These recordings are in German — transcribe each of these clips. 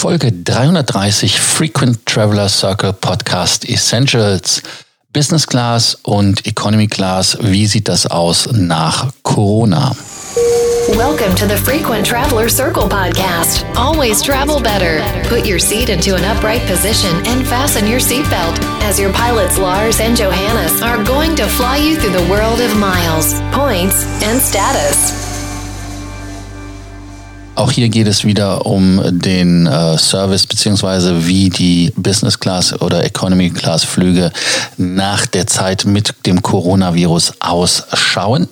Folge 330 Frequent Traveler Circle Podcast Essentials. Business Class und Economy Class. Wie sieht das aus nach Corona? Welcome to the Frequent Traveler Circle podcast. Always travel better. Put your seat into an upright position and fasten your seatbelt as your pilots Lars and Johannes are going to fly you through the world of miles, points, and status. Auch hier geht es wieder um den äh, Service beziehungsweise wie die Business Class oder Economy Class Flüge nach der Zeit mit dem Coronavirus ausschauen.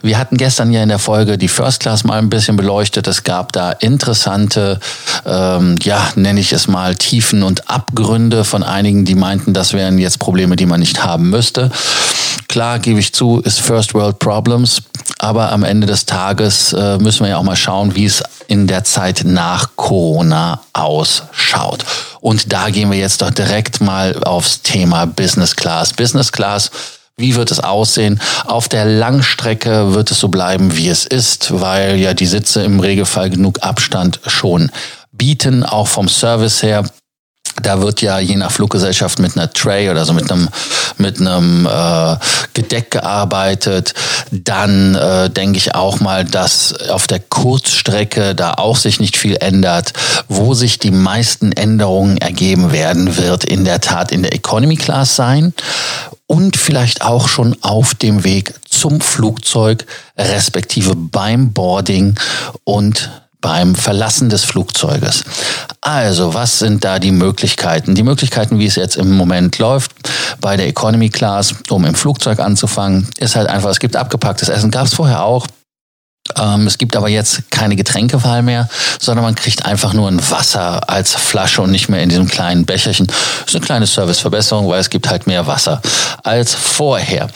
Wir hatten gestern ja in der Folge die First Class mal ein bisschen beleuchtet. Es gab da interessante, ähm, ja, nenne ich es mal, Tiefen und Abgründe von einigen, die meinten, das wären jetzt Probleme, die man nicht haben müsste. Klar, gebe ich zu, ist First World Problems, aber am Ende des Tages äh, müssen wir ja auch mal schauen, wie es in der Zeit nach Corona ausschaut. Und da gehen wir jetzt doch direkt mal aufs Thema Business Class. Business Class wie wird es aussehen? Auf der Langstrecke wird es so bleiben, wie es ist, weil ja die Sitze im Regelfall genug Abstand schon bieten, auch vom Service her. Da wird ja je nach Fluggesellschaft mit einer Tray oder so mit einem mit einem äh, Gedeck gearbeitet. Dann äh, denke ich auch mal, dass auf der Kurzstrecke da auch sich nicht viel ändert. Wo sich die meisten Änderungen ergeben werden, wird in der Tat in der Economy Class sein und vielleicht auch schon auf dem Weg zum Flugzeug, respektive beim Boarding und beim Verlassen des Flugzeuges. Also, was sind da die Möglichkeiten? Die Möglichkeiten, wie es jetzt im Moment läuft, bei der Economy Class, um im Flugzeug anzufangen, ist halt einfach, es gibt abgepacktes Essen, gab es vorher auch. Ähm, es gibt aber jetzt keine Getränkewahl mehr, sondern man kriegt einfach nur ein Wasser als Flasche und nicht mehr in diesem kleinen Becherchen. Das ist eine kleine Serviceverbesserung, weil es gibt halt mehr Wasser als vorher.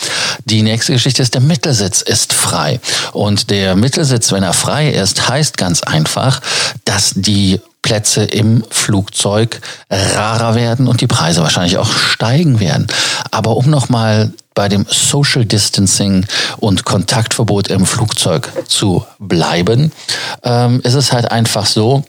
Die nächste Geschichte ist, der Mittelsitz ist frei. Und der Mittelsitz, wenn er frei ist, heißt ganz einfach, dass die Plätze im Flugzeug rarer werden und die Preise wahrscheinlich auch steigen werden. Aber um nochmal bei dem Social Distancing und Kontaktverbot im Flugzeug zu bleiben, ähm, ist halt einfach so,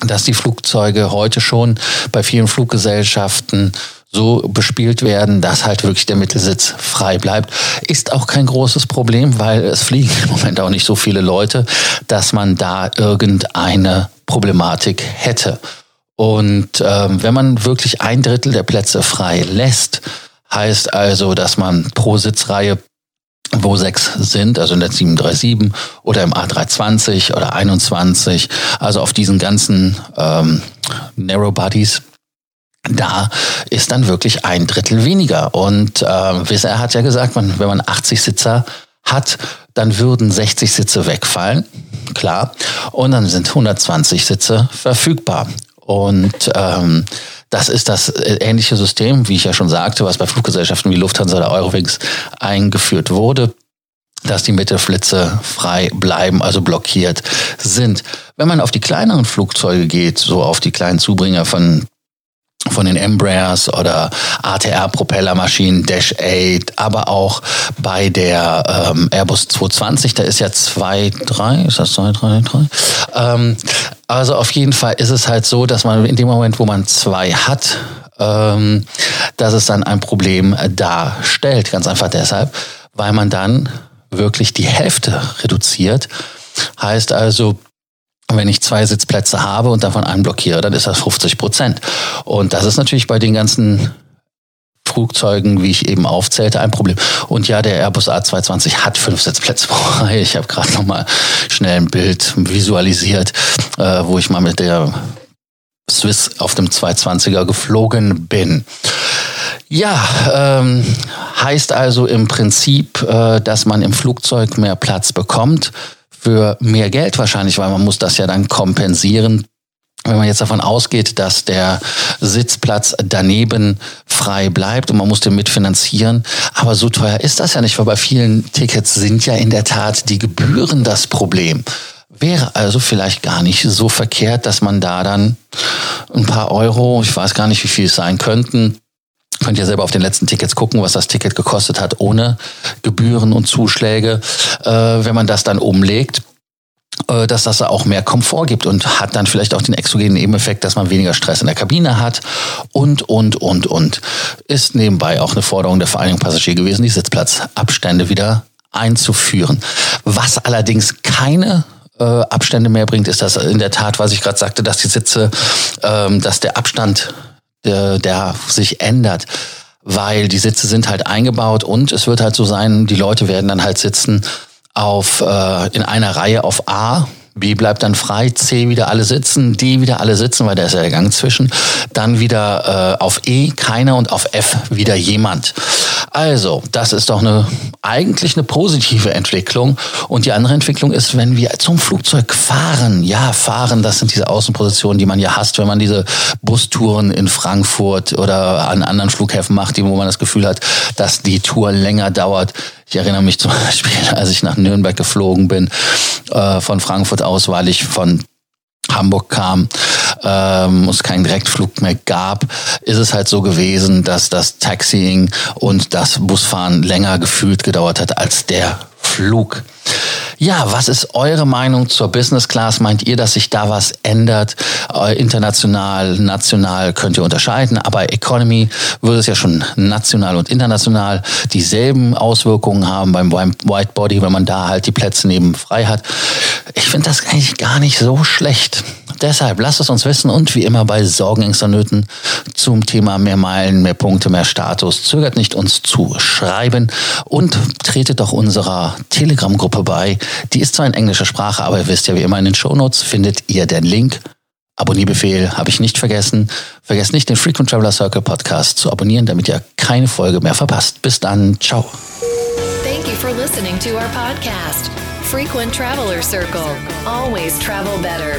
dass die Flugzeuge heute schon bei vielen Fluggesellschaften so bespielt werden, dass halt wirklich der Mittelsitz frei bleibt. Ist auch kein großes Problem, weil es fliegen im Moment auch nicht so viele Leute, dass man da irgendeine Problematik hätte. Und ähm, wenn man wirklich ein Drittel der Plätze frei lässt, heißt also, dass man pro Sitzreihe wo sechs sind, also in der 737 oder im A320 oder 21, also auf diesen ganzen ähm, Narrow Bodies, da ist dann wirklich ein Drittel weniger. Und äh, Wisser hat ja gesagt, man, wenn man 80 Sitzer hat, dann würden 60 Sitze wegfallen, klar, und dann sind 120 Sitze verfügbar. Und ähm, das ist das äh, ähnliche System, wie ich ja schon sagte, was bei Fluggesellschaften wie Lufthansa oder Eurowings eingeführt wurde dass die Mittelflitze frei bleiben, also blockiert sind. Wenn man auf die kleineren Flugzeuge geht, so auf die kleinen Zubringer von von den Embraers oder ATR-Propellermaschinen, Dash 8, aber auch bei der ähm, Airbus 220, da ist ja 2, 3, ist das 2, 3, 3? Ähm, also auf jeden Fall ist es halt so, dass man in dem Moment, wo man zwei hat, ähm, dass es dann ein Problem darstellt. Ganz einfach deshalb, weil man dann wirklich die Hälfte reduziert. Heißt also, wenn ich zwei Sitzplätze habe und davon einen blockiere, dann ist das 50 Prozent. Und das ist natürlich bei den ganzen Flugzeugen, wie ich eben aufzählte, ein Problem. Und ja, der Airbus A220 hat fünf Sitzplätze pro. Ich habe gerade noch mal schnell ein Bild visualisiert, äh, wo ich mal mit der Swiss auf dem 220er geflogen bin. Ja, ähm, heißt also im Prinzip, äh, dass man im Flugzeug mehr Platz bekommt für mehr Geld wahrscheinlich, weil man muss das ja dann kompensieren. Wenn man jetzt davon ausgeht, dass der Sitzplatz daneben frei bleibt und man muss den mitfinanzieren, aber so teuer ist das ja nicht, weil bei vielen Tickets sind ja in der Tat die Gebühren das Problem. Wäre also vielleicht gar nicht so verkehrt, dass man da dann ein paar Euro, ich weiß gar nicht, wie viel es sein könnten, Könnt ihr selber auf den letzten Tickets gucken, was das Ticket gekostet hat, ohne Gebühren und Zuschläge. Äh, wenn man das dann umlegt, dass das auch mehr Komfort gibt und hat dann vielleicht auch den exogenen Nebeneffekt, dass man weniger Stress in der Kabine hat und, und, und, und. Ist nebenbei auch eine Forderung der Vereinigung Passagier gewesen, die Sitzplatzabstände wieder einzuführen. Was allerdings keine äh, Abstände mehr bringt, ist das in der Tat, was ich gerade sagte, dass die Sitze, ähm, dass der Abstand, der, der sich ändert weil die Sitze sind halt eingebaut und es wird halt so sein, die Leute werden dann halt sitzen auf äh, in einer Reihe auf A B bleibt dann frei, C wieder alle sitzen, D wieder alle sitzen, weil da ist ja der Gang zwischen. Dann wieder äh, auf E keiner und auf F wieder jemand. Also, das ist doch eine eigentlich eine positive Entwicklung. Und die andere Entwicklung ist, wenn wir zum Flugzeug fahren. Ja, fahren, das sind diese Außenpositionen, die man ja hasst, wenn man diese Bustouren in Frankfurt oder an anderen Flughäfen macht, wo man das Gefühl hat, dass die Tour länger dauert. Ich erinnere mich zum Beispiel, als ich nach Nürnberg geflogen bin, äh, von Frankfurt aus, weil ich von Hamburg kam, ähm, es keinen Direktflug mehr gab, ist es halt so gewesen, dass das Taxiing und das Busfahren länger gefühlt gedauert hat als der Flug. Ja, was ist eure Meinung zur Business Class? Meint ihr, dass sich da was ändert? Äh, international, national könnt ihr unterscheiden, aber Economy würde es ja schon national und international dieselben Auswirkungen haben beim White Body, wenn man da halt die Plätze neben frei hat. Ich finde das eigentlich gar nicht so schlecht. Deshalb lasst es uns wissen und wie immer bei Sorgen, Ängsten, Nöten zum Thema mehr Meilen, mehr Punkte, mehr Status. Zögert nicht, uns zu schreiben und tretet doch unserer Telegram-Gruppe bei. Die ist zwar in englischer Sprache, aber ihr wisst ja, wie immer in den Shownotes findet ihr den Link. Abonnierbefehl habe ich nicht vergessen. Vergesst nicht, den Frequent Traveler Circle Podcast zu abonnieren, damit ihr keine Folge mehr verpasst. Bis dann. Ciao. Thank you for listening to our podcast, Frequent Traveler Circle. Always travel better.